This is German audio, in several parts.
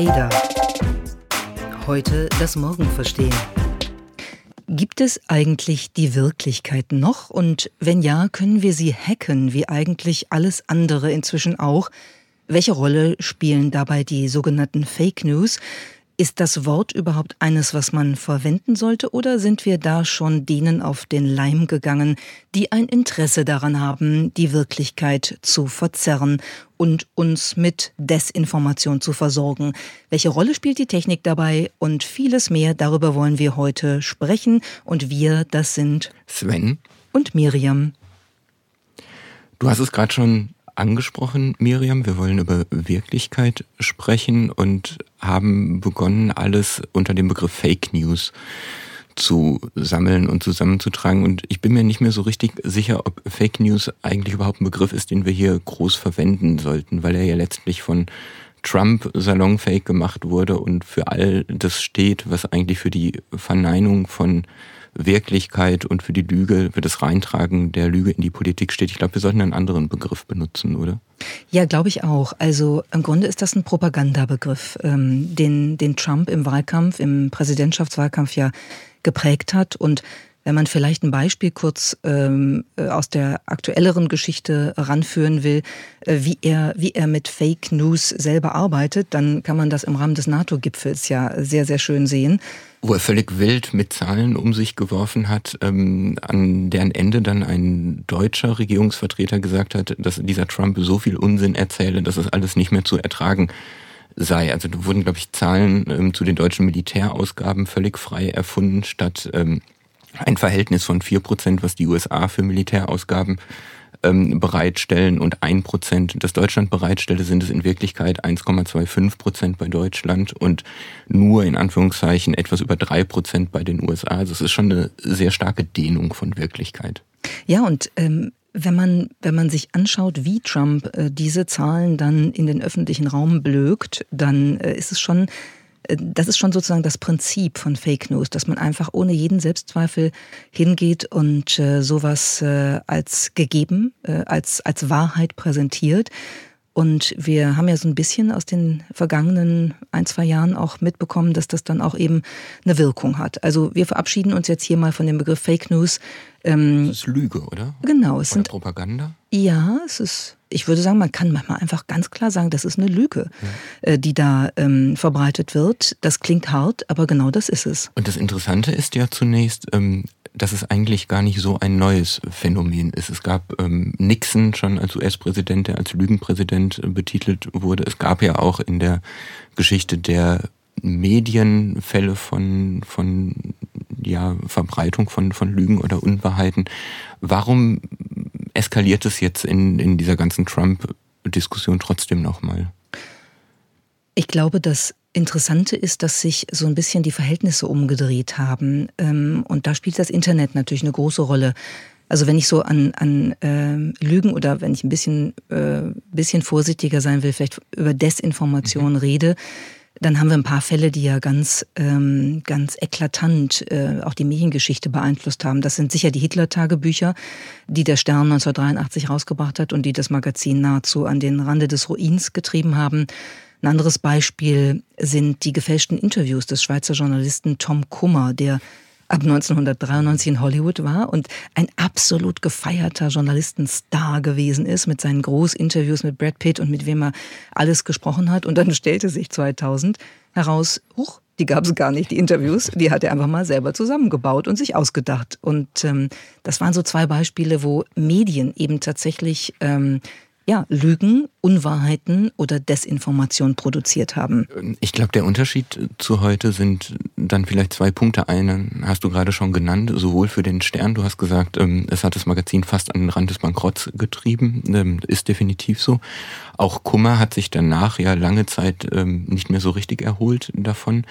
Ada. Heute das Morgen verstehen. Gibt es eigentlich die Wirklichkeit noch? Und wenn ja, können wir sie hacken, wie eigentlich alles andere inzwischen auch? Welche Rolle spielen dabei die sogenannten Fake News? Ist das Wort überhaupt eines, was man verwenden sollte, oder sind wir da schon denen auf den Leim gegangen, die ein Interesse daran haben, die Wirklichkeit zu verzerren und uns mit Desinformation zu versorgen? Welche Rolle spielt die Technik dabei? Und vieles mehr darüber wollen wir heute sprechen. Und wir, das sind Sven und Miriam. Du hast es gerade schon angesprochen, Miriam. Wir wollen über Wirklichkeit sprechen und haben begonnen, alles unter dem Begriff Fake News zu sammeln und zusammenzutragen. Und ich bin mir nicht mehr so richtig sicher, ob Fake News eigentlich überhaupt ein Begriff ist, den wir hier groß verwenden sollten, weil er ja letztlich von Trump salonfake gemacht wurde und für all das steht, was eigentlich für die Verneinung von Wirklichkeit und für die Lüge, für das Reintragen der Lüge in die Politik steht. Ich glaube, wir sollten einen anderen Begriff benutzen, oder? Ja, glaube ich auch. Also im Grunde ist das ein Propagandabegriff, ähm, den, den Trump im Wahlkampf, im Präsidentschaftswahlkampf ja geprägt hat und wenn man vielleicht ein Beispiel kurz ähm, äh, aus der aktuelleren Geschichte ranführen will, äh, wie, er, wie er mit Fake News selber arbeitet, dann kann man das im Rahmen des NATO-Gipfels ja sehr, sehr schön sehen. Wo er völlig wild mit Zahlen um sich geworfen hat, ähm, an deren Ende dann ein deutscher Regierungsvertreter gesagt hat, dass dieser Trump so viel Unsinn erzähle, dass es alles nicht mehr zu ertragen sei. Also da wurden, glaube ich, Zahlen ähm, zu den deutschen Militärausgaben völlig frei erfunden, statt ähm, ein Verhältnis von vier Prozent, was die USA für Militärausgaben ähm, bereitstellen und ein Prozent, das Deutschland bereitstelle, sind es in Wirklichkeit 1,25 Prozent bei Deutschland und nur in Anführungszeichen etwas über drei Prozent bei den USA. Also es ist schon eine sehr starke Dehnung von Wirklichkeit. Ja, und ähm, wenn man, wenn man sich anschaut, wie Trump äh, diese Zahlen dann in den öffentlichen Raum blökt, dann äh, ist es schon das ist schon sozusagen das Prinzip von Fake News, dass man einfach ohne jeden Selbstzweifel hingeht und äh, sowas äh, als gegeben, äh, als, als Wahrheit präsentiert. Und wir haben ja so ein bisschen aus den vergangenen ein, zwei Jahren auch mitbekommen, dass das dann auch eben eine Wirkung hat. Also wir verabschieden uns jetzt hier mal von dem Begriff Fake News. Ähm, das ist Lüge, oder? Genau. Es oder sind Propaganda? Ja, es ist ich würde sagen, man kann manchmal einfach ganz klar sagen, das ist eine Lüge, ja. Äh, die da ähm, verbreitet wird. Das klingt hart, aber genau das ist es. Und das Interessante ist ja zunächst, ähm, dass es eigentlich gar nicht so ein neues Phänomen ist. Es gab ähm, Nixon schon als US-Präsident, der als Lügenpräsident äh, betitelt wurde. Es gab ja auch in der Geschichte der Medienfälle von, von ja, Verbreitung von, von Lügen oder Unwahrheiten. Warum eskaliert es jetzt in, in dieser ganzen Trump-Diskussion trotzdem nochmal? Ich glaube, das Interessante ist, dass sich so ein bisschen die Verhältnisse umgedreht haben. Ähm, und da spielt das Internet natürlich eine große Rolle. Also wenn ich so an, an äh, Lügen oder wenn ich ein bisschen, äh, bisschen vorsichtiger sein will, vielleicht über Desinformation mhm. rede, dann haben wir ein paar Fälle, die ja ganz, ähm, ganz eklatant äh, auch die Mediengeschichte beeinflusst haben. Das sind sicher die Hitler-Tagebücher, die der Stern 1983 rausgebracht hat und die das Magazin nahezu an den Rande des Ruins getrieben haben. Ein anderes Beispiel sind die gefälschten Interviews des Schweizer Journalisten Tom Kummer, der ab 1993 in Hollywood war und ein absolut gefeierter Journalistenstar gewesen ist mit seinen Großinterviews mit Brad Pitt und mit wem er alles gesprochen hat. Und dann stellte sich 2000 heraus, huch, die gab es gar nicht, die Interviews, die hat er einfach mal selber zusammengebaut und sich ausgedacht. Und ähm, das waren so zwei Beispiele, wo Medien eben tatsächlich ähm, ja, Lügen, Unwahrheiten oder Desinformation produziert haben. Ich glaube, der Unterschied zu heute sind dann vielleicht zwei Punkte. Einen hast du gerade schon genannt, sowohl für den Stern, du hast gesagt, ähm, es hat das Magazin fast an den Rand des Bankrotts getrieben, ähm, ist definitiv so. Auch Kummer hat sich danach ja lange Zeit ähm, nicht mehr so richtig erholt davon.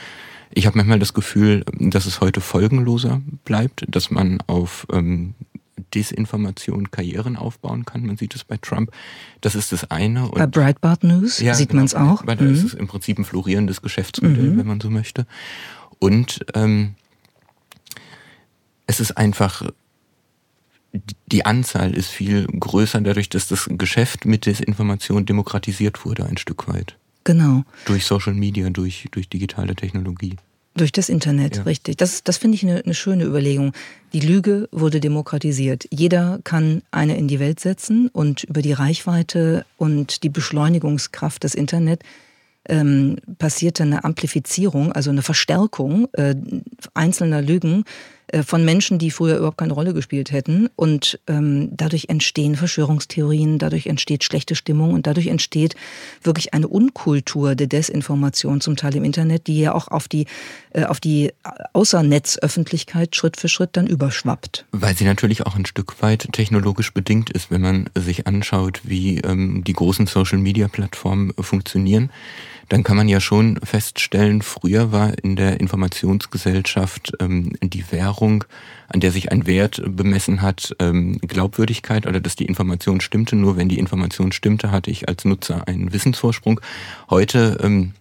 Ich habe manchmal das Gefühl, dass es heute folgenloser bleibt, dass man auf Desinformation Karrieren aufbauen kann. Man sieht es bei Trump. Das ist das eine. Und bei Breitbart News ja, sieht genau, man es auch. Weil da mhm. ist es im Prinzip ein florierendes Geschäftsmodell, mhm. wenn man so möchte. Und ähm, es ist einfach, die Anzahl ist viel größer dadurch, dass das Geschäft mit Desinformation demokratisiert wurde ein Stück weit. Genau. Durch Social Media, durch, durch digitale Technologie. Durch das Internet, ja. richtig. Das, das finde ich eine, eine schöne Überlegung. Die Lüge wurde demokratisiert. Jeder kann eine in die Welt setzen und über die Reichweite und die Beschleunigungskraft des Internet ähm, passierte eine Amplifizierung, also eine Verstärkung äh, einzelner Lügen äh, von Menschen, die früher überhaupt keine Rolle gespielt hätten. Und ähm, dadurch entstehen Verschwörungstheorien, dadurch entsteht schlechte Stimmung und dadurch entsteht wirklich eine Unkultur der Desinformation zum Teil im Internet, die ja auch auf die, äh, auf die Außernetzöffentlichkeit Schritt für Schritt dann überschwappt. Weil sie natürlich auch ein Stück weit technologisch bedingt ist, wenn man sich anschaut, wie ähm, die großen Social-Media-Plattformen funktionieren dann kann man ja schon feststellen, früher war in der Informationsgesellschaft ähm, die Währung, an der sich ein Wert bemessen hat, ähm, Glaubwürdigkeit oder dass die Information stimmte. Nur wenn die Information stimmte, hatte ich als Nutzer einen Wissensvorsprung. Heute ähm,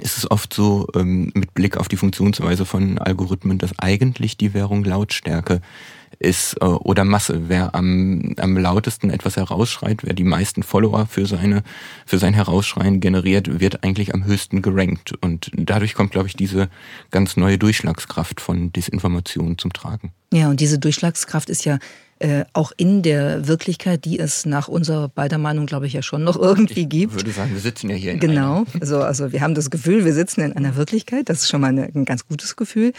ist es oft so, ähm, mit Blick auf die Funktionsweise von Algorithmen, dass eigentlich die Währung Lautstärke ist äh, oder Masse. Wer am, am lautesten etwas herausschreit, wer die meisten Follower für seine für sein Herausschreien generiert, wird eigentlich am höchsten gerankt. Und dadurch kommt, glaube ich, diese ganz neue Durchschlagskraft von Desinformation zum Tragen. Ja, und diese Durchschlagskraft ist ja äh, auch in der Wirklichkeit, die es nach unserer beider Meinung, glaube ich, ja schon noch irgendwie gibt. Ich würde sagen, wir sitzen ja hier in Genau, also, also wir haben das Gefühl, wir sitzen in einer Wirklichkeit. Das ist schon mal eine, ein ganz gutes Gefühl.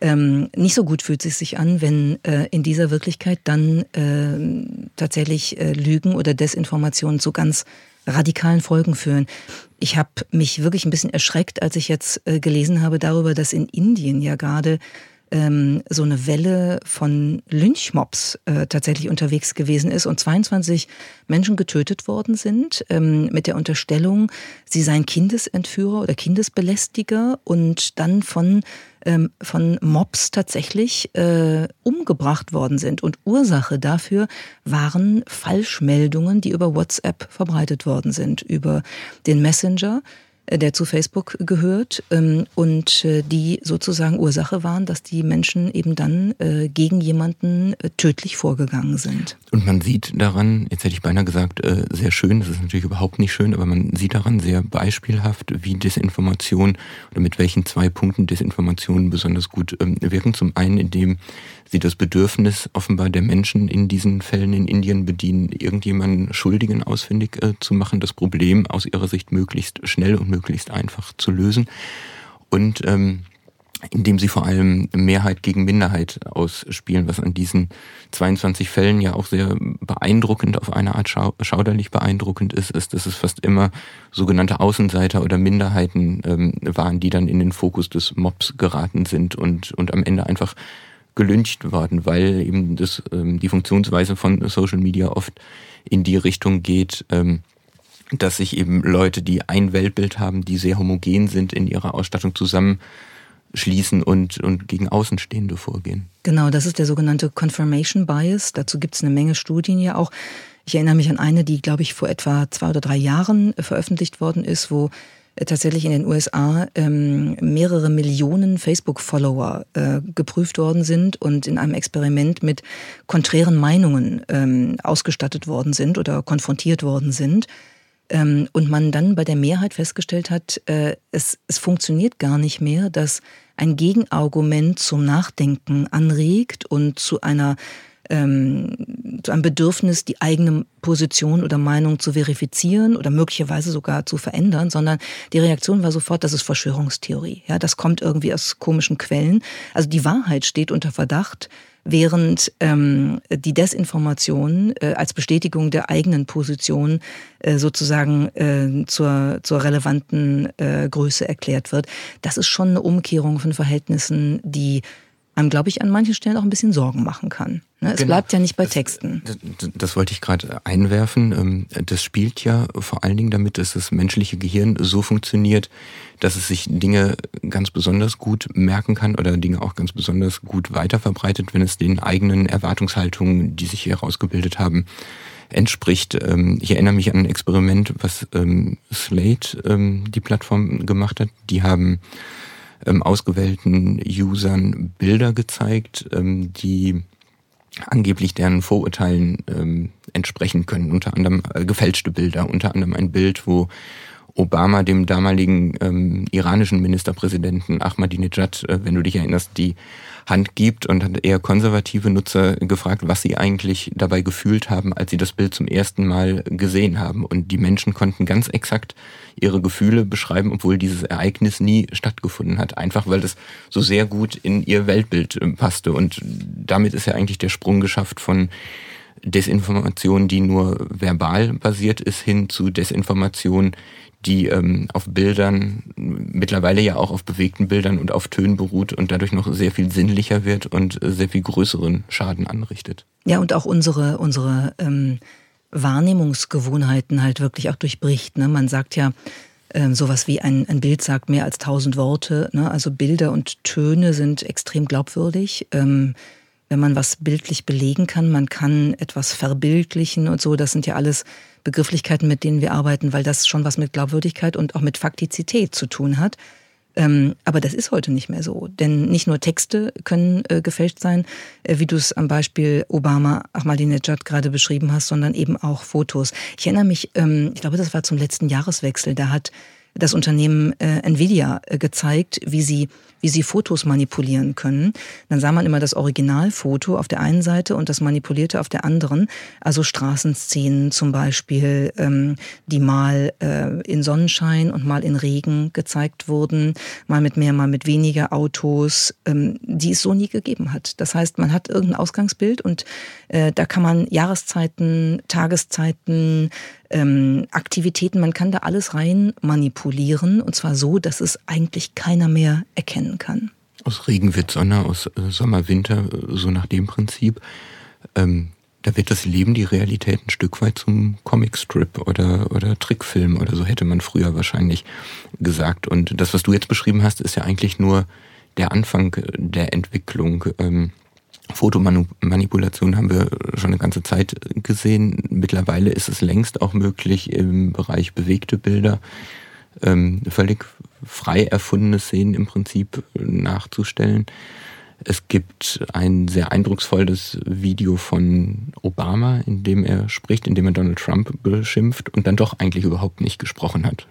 Ähm, nicht so gut fühlt es sich an, wenn äh, in dieser Wirklichkeit dann äh, tatsächlich äh, Lügen oder Desinformationen zu ganz radikalen Folgen führen. Ich habe mich wirklich ein bisschen erschreckt, als ich jetzt äh, gelesen habe darüber, dass in Indien ja gerade ähm, so eine Welle von Lynchmobs äh, tatsächlich unterwegs gewesen ist und 22 Menschen getötet worden sind ähm, mit der Unterstellung, sie seien Kindesentführer oder Kindesbelästiger und dann von ähm, von Mobs tatsächlich äh, umgebracht worden sind. Und Ursache dafür waren Falschmeldungen, die über WhatsApp verbreitet worden sind, über den Messenger der zu Facebook gehört ähm, und äh, die sozusagen Ursache waren, dass die Menschen eben dann äh, gegen jemanden äh, tödlich vorgegangen sind. Und man sieht daran, jetzt hätte ich beinahe gesagt, sehr schön, das ist natürlich überhaupt nicht schön, aber man sieht daran sehr beispielhaft, wie Desinformation oder mit welchen zwei Punkten Desinformation besonders gut ähm, wirken. Zum einen, indem sie das Bedürfnis offenbar der Menschen in diesen Fällen in Indien bedienen, irgendjemanden Schuldigen ausfindig äh, zu machen, das Problem aus ihrer Sicht möglichst schnell und möglichst einfach zu lösen. Und ähm, indem sie vor allem Mehrheit gegen Minderheit ausspielen, was an diesen 22 Fällen ja auch sehr beeindruckend, auf eine Art schau schauderlich beeindruckend ist, ist, dass es fast immer sogenannte Außenseiter oder Minderheiten ähm, waren, die dann in den Fokus des Mobs geraten sind und, und am Ende einfach gelyncht worden, weil eben das, ähm, die Funktionsweise von Social Media oft in die Richtung geht, ähm, dass sich eben Leute, die ein Weltbild haben, die sehr homogen sind in ihrer Ausstattung zusammenschließen und, und gegen Außenstehende vorgehen. Genau, das ist der sogenannte Confirmation Bias. Dazu gibt es eine Menge Studien ja auch. Ich erinnere mich an eine, die, glaube ich, vor etwa zwei oder drei Jahren veröffentlicht worden ist, wo tatsächlich in den USA ähm, mehrere Millionen Facebook-Follower äh, geprüft worden sind und in einem Experiment mit konträren Meinungen ähm, ausgestattet worden sind oder konfrontiert worden sind. Ähm, und man dann bei der Mehrheit festgestellt hat, äh, es, es funktioniert gar nicht mehr, dass ein Gegenargument zum Nachdenken anregt und zu einer ähm, zu einem Bedürfnis, die eigene Position oder Meinung zu verifizieren oder möglicherweise sogar zu verändern, sondern die Reaktion war sofort, das ist Verschwörungstheorie. Ja, das kommt irgendwie aus komischen Quellen. Also die Wahrheit steht unter Verdacht, während ähm, die Desinformation äh, als Bestätigung der eigenen Position äh, sozusagen äh, zur, zur relevanten äh, Größe erklärt wird. Das ist schon eine Umkehrung von Verhältnissen, die einem, glaube ich, an manchen Stellen auch ein bisschen Sorgen machen kann. Ne? Es genau. bleibt ja nicht bei Texten. Das, das, das wollte ich gerade einwerfen. Ähm, das spielt ja vor allen Dingen damit, dass das menschliche Gehirn so funktioniert, dass es sich Dinge ganz besonders gut merken kann oder Dinge auch ganz besonders gut weiterverbreitet, wenn es den eigenen Erwartungshaltungen, die sich hier herausgebildet haben, entspricht. Ähm, ich erinnere mich an ein Experiment, was ähm, Slate, die Plattform, gemacht hat. Die haben ähm, ausgewählten Usern Bilder gezeigt, ähm, die angeblich deren Vorurteilen ähm, entsprechen können. Unter anderem äh, gefälschte Bilder, unter anderem ein Bild, wo Obama dem damaligen ähm, iranischen Ministerpräsidenten Ahmadinejad, äh, wenn du dich erinnerst, die Hand gibt und hat eher konservative Nutzer gefragt, was sie eigentlich dabei gefühlt haben, als sie das Bild zum ersten Mal gesehen haben. Und die Menschen konnten ganz exakt ihre Gefühle beschreiben, obwohl dieses Ereignis nie stattgefunden hat. Einfach weil es so sehr gut in ihr Weltbild äh, passte. Und damit ist ja eigentlich der Sprung geschafft von Desinformation, die nur verbal basiert ist, hin zu Desinformation, die ähm, auf Bildern, mittlerweile ja auch auf bewegten Bildern und auf Tönen beruht und dadurch noch sehr viel sinnlicher wird und äh, sehr viel größeren Schaden anrichtet. Ja, und auch unsere, unsere ähm, Wahrnehmungsgewohnheiten halt wirklich auch durchbricht. Ne? Man sagt ja, ähm, sowas wie ein, ein Bild sagt mehr als tausend Worte. Ne? Also Bilder und Töne sind extrem glaubwürdig. Ähm, wenn man was bildlich belegen kann, man kann etwas verbildlichen und so, das sind ja alles Begrifflichkeiten, mit denen wir arbeiten, weil das schon was mit Glaubwürdigkeit und auch mit Faktizität zu tun hat. Ähm, aber das ist heute nicht mehr so. Denn nicht nur Texte können äh, gefälscht sein, äh, wie du es am Beispiel Obama Ahmadinejad gerade beschrieben hast, sondern eben auch Fotos. Ich erinnere mich, ähm, ich glaube, das war zum letzten Jahreswechsel, da hat das Unternehmen äh, Nvidia äh, gezeigt, wie sie, wie sie Fotos manipulieren können. Dann sah man immer das Originalfoto auf der einen Seite und das manipulierte auf der anderen. Also Straßenszenen zum Beispiel, ähm, die mal äh, in Sonnenschein und mal in Regen gezeigt wurden, mal mit mehr, mal mit weniger Autos, ähm, die es so nie gegeben hat. Das heißt, man hat irgendein Ausgangsbild und äh, da kann man Jahreszeiten, Tageszeiten, ähm, Aktivitäten, man kann da alles rein manipulieren und zwar so, dass es eigentlich keiner mehr erkennen kann. Aus Regen wird Sonne, aus äh, Sommer Winter, äh, so nach dem Prinzip. Ähm, da wird das Leben, die Realität ein Stück weit zum Comicstrip oder, oder Trickfilm oder so hätte man früher wahrscheinlich gesagt. Und das, was du jetzt beschrieben hast, ist ja eigentlich nur der Anfang der Entwicklung. Ähm, Fotomanipulation haben wir schon eine ganze Zeit gesehen. Mittlerweile ist es längst auch möglich, im Bereich bewegte Bilder ähm, völlig frei erfundene Szenen im Prinzip nachzustellen. Es gibt ein sehr eindrucksvolles Video von Obama, in dem er spricht, in dem er Donald Trump beschimpft und dann doch eigentlich überhaupt nicht gesprochen hat.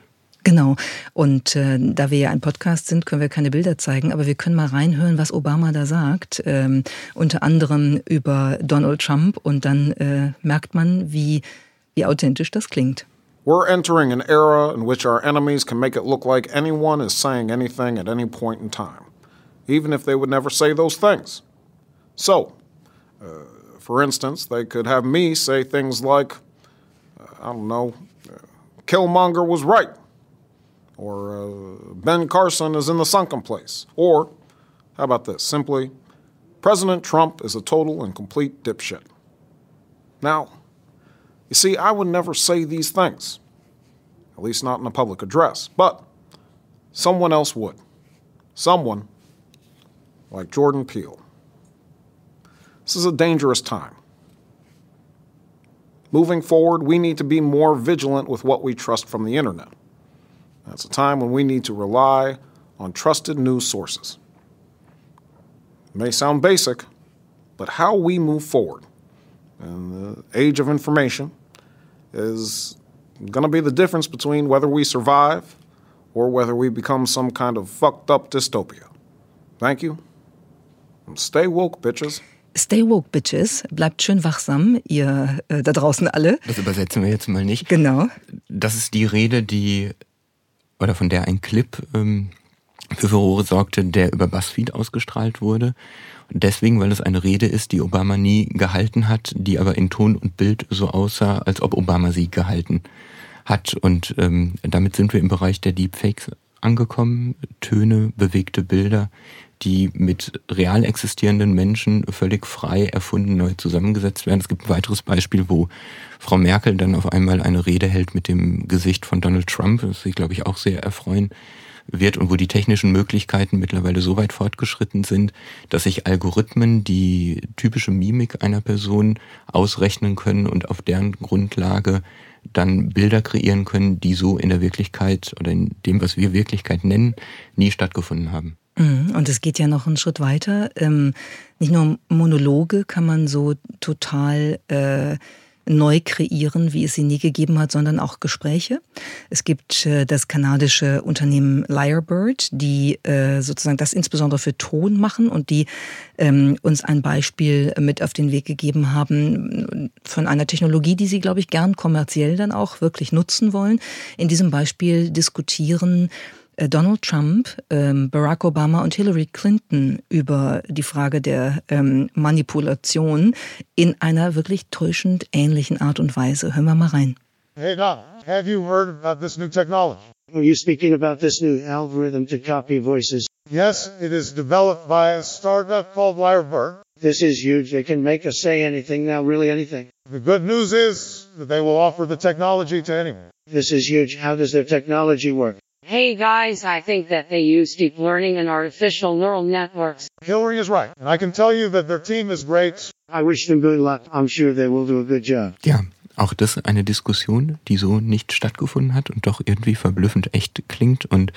Genau. Und äh, da wir ja ein Podcast sind, können wir keine Bilder zeigen, aber wir können mal reinhören, was Obama da sagt. Ähm, unter anderem über Donald Trump und dann äh, merkt man, wie, wie authentisch das klingt. We're entering an era in which our enemies can make it look like anyone is saying anything at any point in time, even if they would never say those things. So, uh, for instance, they could have me say things like, uh, I don't know, uh, Killmonger was right. Or uh, Ben Carson is in the sunken place. Or, how about this? Simply, President Trump is a total and complete dipshit. Now, you see, I would never say these things, at least not in a public address, but someone else would. Someone like Jordan Peele. This is a dangerous time. Moving forward, we need to be more vigilant with what we trust from the internet. That's a time when we need to rely on trusted news sources. It may sound basic, but how we move forward in the age of information is going to be the difference between whether we survive or whether we become some kind of fucked up dystopia. Thank you. And stay woke, bitches. Stay woke, bitches. Bleibt schön wachsam, ihr äh, da draußen alle. Das übersetzen wir jetzt mal nicht. Genau. Das ist die Rede, die oder von der ein Clip ähm, für Furore sorgte, der über BuzzFeed ausgestrahlt wurde. Deswegen, weil es eine Rede ist, die Obama nie gehalten hat, die aber in Ton und Bild so aussah, als ob Obama sie gehalten hat. Und ähm, damit sind wir im Bereich der Deepfakes angekommen. Töne, bewegte Bilder, die mit real existierenden Menschen völlig frei erfunden neu zusammengesetzt werden. Es gibt ein weiteres Beispiel, wo Frau Merkel dann auf einmal eine Rede hält mit dem Gesicht von Donald Trump, das sich, glaube ich, auch sehr erfreuen wird und wo die technischen Möglichkeiten mittlerweile so weit fortgeschritten sind, dass sich Algorithmen die typische Mimik einer Person ausrechnen können und auf deren Grundlage dann Bilder kreieren können, die so in der Wirklichkeit oder in dem, was wir Wirklichkeit nennen, nie stattgefunden haben. Mhm. Und es geht ja noch einen Schritt weiter. Ähm, nicht nur Monologe kann man so total äh, neu kreieren, wie es sie nie gegeben hat, sondern auch Gespräche. Es gibt äh, das kanadische Unternehmen Lyrebird, die äh, sozusagen das insbesondere für Ton machen und die ähm, uns ein Beispiel mit auf den Weg gegeben haben von einer Technologie, die sie, glaube ich, gern kommerziell dann auch wirklich nutzen wollen. In diesem Beispiel diskutieren äh, Donald Trump, ähm, Barack Obama und Hillary Clinton über die Frage der ähm, Manipulation in einer wirklich täuschend ähnlichen Art und Weise. Hören wir mal rein. Hey Don, have you heard about this new technology? Are you speaking about this new algorithm to copy voices? Yes, it is developed by a startup called Lyrebird. This is huge. They can make us say anything now, really anything. The good news is that they will offer the technology to anyone. This is huge. How does their technology work? Hey guys, I think that they use deep learning and artificial neural networks. Hillary is right, and I can tell you that their team is great. I wish them good luck. I'm sure they will do a good job. Ja, auch das eine Diskussion, die so nicht stattgefunden hat und doch irgendwie verblüffend echt klingt und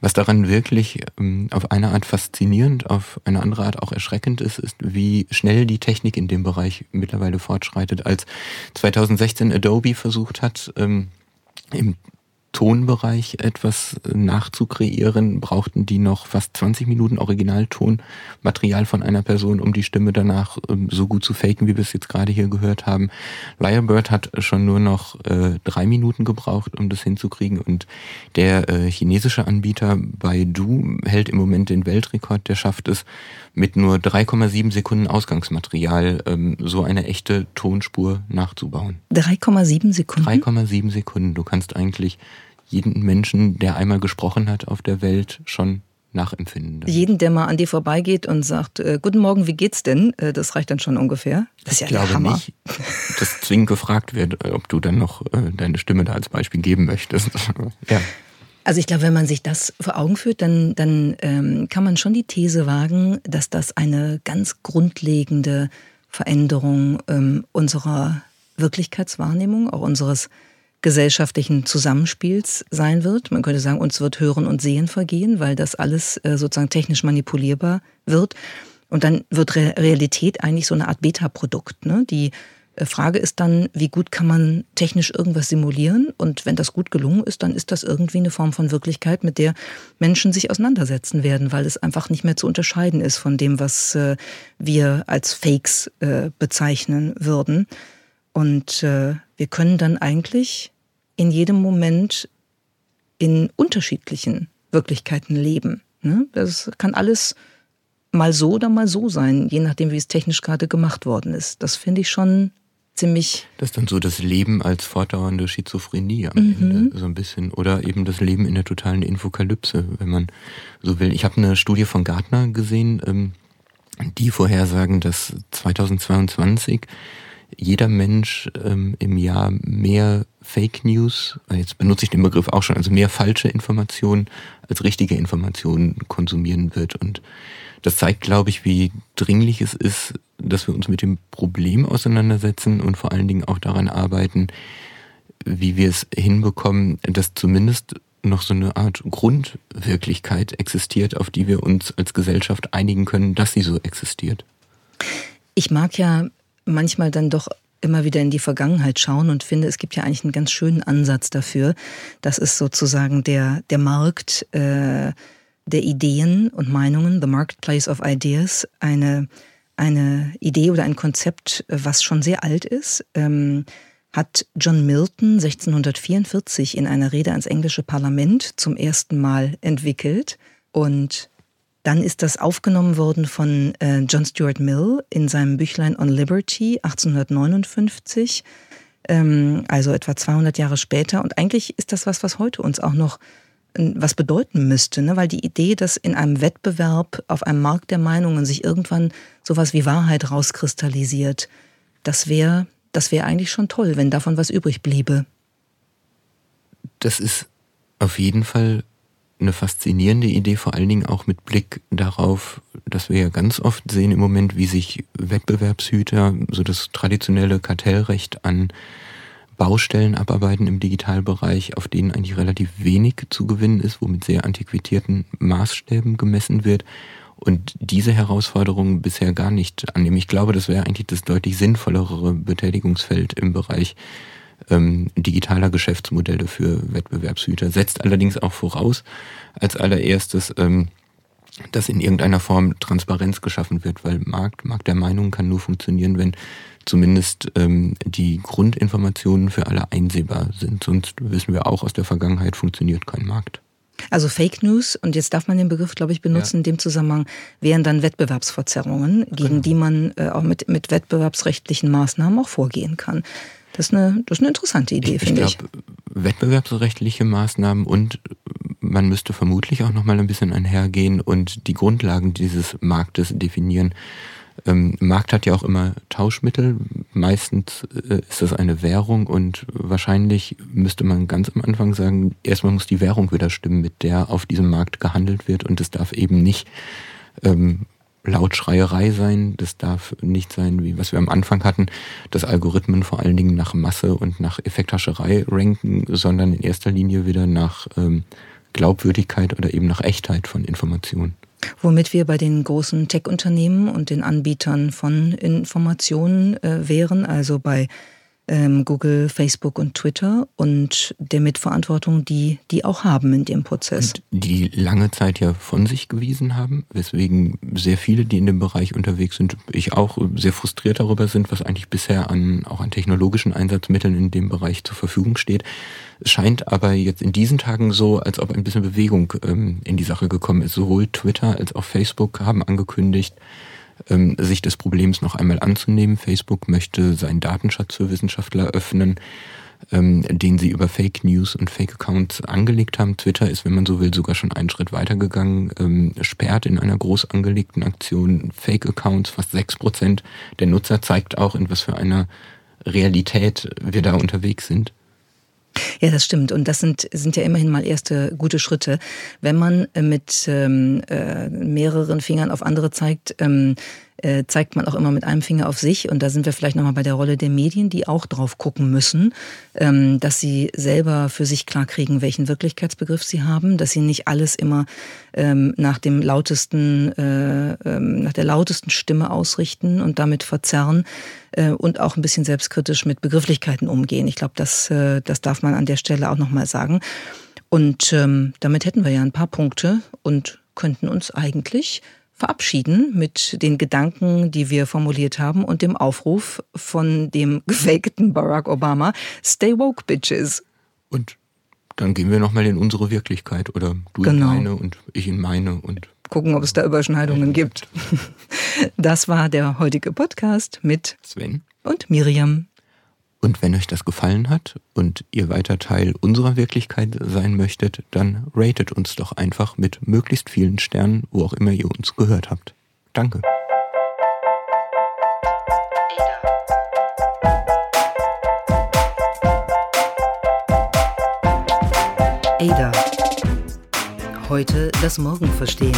was daran wirklich ähm, auf eine Art faszinierend, auf eine andere Art auch erschreckend ist, ist, wie schnell die Technik in dem Bereich mittlerweile fortschreitet. Als 2016 Adobe versucht hat, ähm, im Tonbereich etwas nachzukreieren, brauchten die noch fast 20 Minuten Originaltonmaterial von einer Person, um die Stimme danach ähm, so gut zu faken, wie wir es jetzt gerade hier gehört haben. Lyrebird hat schon nur noch äh, drei Minuten gebraucht, um das hinzukriegen und der äh, chinesische Anbieter Baidu hält im Moment den Weltrekord, der schafft es mit nur 3,7 Sekunden Ausgangsmaterial ähm, so eine echte Tonspur nachzubauen. 3,7 Sekunden? 3,7 Sekunden. Du kannst eigentlich jeden Menschen, der einmal gesprochen hat auf der Welt, schon nachempfinden. Jeden, der mal an dir vorbeigeht und sagt, äh, guten Morgen, wie geht's denn? Äh, das reicht dann schon ungefähr. Das ist ja ich glaube Hammer. nicht, dass zwingend gefragt wird, ob du dann noch äh, deine Stimme da als Beispiel geben möchtest. ja. Also ich glaube, wenn man sich das vor Augen führt, dann, dann ähm, kann man schon die These wagen, dass das eine ganz grundlegende Veränderung ähm, unserer Wirklichkeitswahrnehmung, auch unseres gesellschaftlichen Zusammenspiels sein wird. Man könnte sagen, uns wird Hören und Sehen vergehen, weil das alles äh, sozusagen technisch manipulierbar wird. Und dann wird Re Realität eigentlich so eine Art Beta-Produkt. Ne? Die äh, Frage ist dann, wie gut kann man technisch irgendwas simulieren? Und wenn das gut gelungen ist, dann ist das irgendwie eine Form von Wirklichkeit, mit der Menschen sich auseinandersetzen werden, weil es einfach nicht mehr zu unterscheiden ist von dem, was äh, wir als Fakes bezeichnen würden. Und wir können dann eigentlich in jedem Moment in unterschiedlichen Wirklichkeiten leben. Ne? Das kann alles mal so oder mal so sein, je nachdem, wie es technisch gerade gemacht worden ist. Das finde ich schon ziemlich. Das ist dann so das Leben als fortdauernde Schizophrenie am mhm. Ende, so ein bisschen. Oder eben das Leben in der totalen Infokalypse, wenn man so will. Ich habe eine Studie von Gartner gesehen, ähm, die vorhersagen, dass 2022 jeder Mensch ähm, im Jahr mehr Fake News, jetzt benutze ich den Begriff auch schon, also mehr falsche Informationen als richtige Informationen konsumieren wird. Und das zeigt, glaube ich, wie dringlich es ist, dass wir uns mit dem Problem auseinandersetzen und vor allen Dingen auch daran arbeiten, wie wir es hinbekommen, dass zumindest noch so eine Art Grundwirklichkeit existiert, auf die wir uns als Gesellschaft einigen können, dass sie so existiert. Ich mag ja manchmal dann doch immer wieder in die Vergangenheit schauen und finde, es gibt ja eigentlich einen ganz schönen Ansatz dafür. Das ist sozusagen der, der Markt äh, der Ideen und Meinungen, the marketplace of ideas, eine, eine Idee oder ein Konzept, was schon sehr alt ist. Ähm, hat John Milton 1644 in einer Rede ans englische Parlament zum ersten Mal entwickelt und dann ist das aufgenommen worden von äh, John Stuart Mill in seinem Büchlein On Liberty 1859, ähm, also etwa 200 Jahre später. Und eigentlich ist das was, was heute uns auch noch äh, was bedeuten müsste, ne? weil die Idee, dass in einem Wettbewerb auf einem Markt der Meinungen sich irgendwann sowas wie Wahrheit rauskristallisiert, das wäre das wäre eigentlich schon toll, wenn davon was übrig bliebe. Das ist auf jeden Fall eine faszinierende Idee, vor allen Dingen auch mit Blick darauf, dass wir ja ganz oft sehen im Moment, wie sich Wettbewerbshüter, so das traditionelle Kartellrecht an Baustellen abarbeiten im Digitalbereich, auf denen eigentlich relativ wenig zu gewinnen ist, wo mit sehr antiquitierten Maßstäben gemessen wird und diese Herausforderungen bisher gar nicht annehmen. Ich glaube, das wäre eigentlich das deutlich sinnvollere Betätigungsfeld im Bereich ähm, digitaler Geschäftsmodelle für Wettbewerbshüter. Setzt allerdings auch voraus, als allererstes, ähm, dass in irgendeiner Form Transparenz geschaffen wird, weil Markt, Markt der Meinung kann nur funktionieren, wenn zumindest ähm, die Grundinformationen für alle einsehbar sind. Sonst wissen wir auch aus der Vergangenheit, funktioniert kein Markt. Also Fake News, und jetzt darf man den Begriff, glaube ich, benutzen ja. in dem Zusammenhang, wären dann Wettbewerbsverzerrungen, gegen genau. die man äh, auch mit, mit wettbewerbsrechtlichen Maßnahmen auch vorgehen kann. Das ist eine, das ist eine interessante Idee, finde ich. Ich glaube, wettbewerbsrechtliche Maßnahmen und man müsste vermutlich auch noch mal ein bisschen einhergehen und die Grundlagen dieses Marktes definieren. Ähm, Markt hat ja auch immer Tauschmittel. Meistens äh, ist das eine Währung und wahrscheinlich müsste man ganz am Anfang sagen, erstmal muss die Währung wieder stimmen, mit der auf diesem Markt gehandelt wird und es darf eben nicht ähm, Lautschreierei sein. Das darf nicht sein, wie was wir am Anfang hatten, dass Algorithmen vor allen Dingen nach Masse und nach Effekthascherei ranken, sondern in erster Linie wieder nach ähm, Glaubwürdigkeit oder eben nach Echtheit von Informationen. Womit wir bei den großen Tech-Unternehmen und den Anbietern von Informationen äh, wären, also bei ähm, Google, Facebook und Twitter und der Mitverantwortung, die die auch haben in dem Prozess. Und die lange Zeit ja von sich gewiesen haben, weswegen sehr viele, die in dem Bereich unterwegs sind, ich auch sehr frustriert darüber sind, was eigentlich bisher an auch an technologischen Einsatzmitteln in dem Bereich zur Verfügung steht. Es scheint aber jetzt in diesen Tagen so, als ob ein bisschen Bewegung ähm, in die Sache gekommen ist. Sowohl Twitter als auch Facebook haben angekündigt, ähm, sich des Problems noch einmal anzunehmen. Facebook möchte seinen Datenschatz für Wissenschaftler öffnen, ähm, den sie über Fake News und Fake Accounts angelegt haben. Twitter ist, wenn man so will, sogar schon einen Schritt weitergegangen, ähm, sperrt in einer groß angelegten Aktion Fake Accounts. Fast sechs Prozent der Nutzer zeigt auch, in was für einer Realität wir da unterwegs sind. Ja, das stimmt. Und das sind, sind ja immerhin mal erste gute Schritte. Wenn man mit ähm, äh, mehreren Fingern auf andere zeigt, ähm, äh, zeigt man auch immer mit einem Finger auf sich. Und da sind wir vielleicht nochmal bei der Rolle der Medien, die auch drauf gucken müssen, ähm, dass sie selber für sich klarkriegen, welchen Wirklichkeitsbegriff sie haben, dass sie nicht alles immer ähm, nach dem lautesten, äh, ähm, nach der lautesten Stimme ausrichten und damit verzerren äh, und auch ein bisschen selbstkritisch mit Begrifflichkeiten umgehen. Ich glaube, das, äh, das darf man an der Stelle auch nochmal sagen. Und ähm, damit hätten wir ja ein paar Punkte und könnten uns eigentlich verabschieden mit den Gedanken, die wir formuliert haben und dem Aufruf von dem gefakten Barack Obama, Stay woke, bitches. Und dann gehen wir nochmal in unsere Wirklichkeit oder du genau. in meine und ich in meine und gucken, ob es da Überschneidungen gibt. Das war der heutige Podcast mit Sven und Miriam. Und wenn euch das gefallen hat und ihr weiter Teil unserer Wirklichkeit sein möchtet, dann ratet uns doch einfach mit möglichst vielen Sternen, wo auch immer ihr uns gehört habt. Danke. Ada. Heute das Morgen verstehen.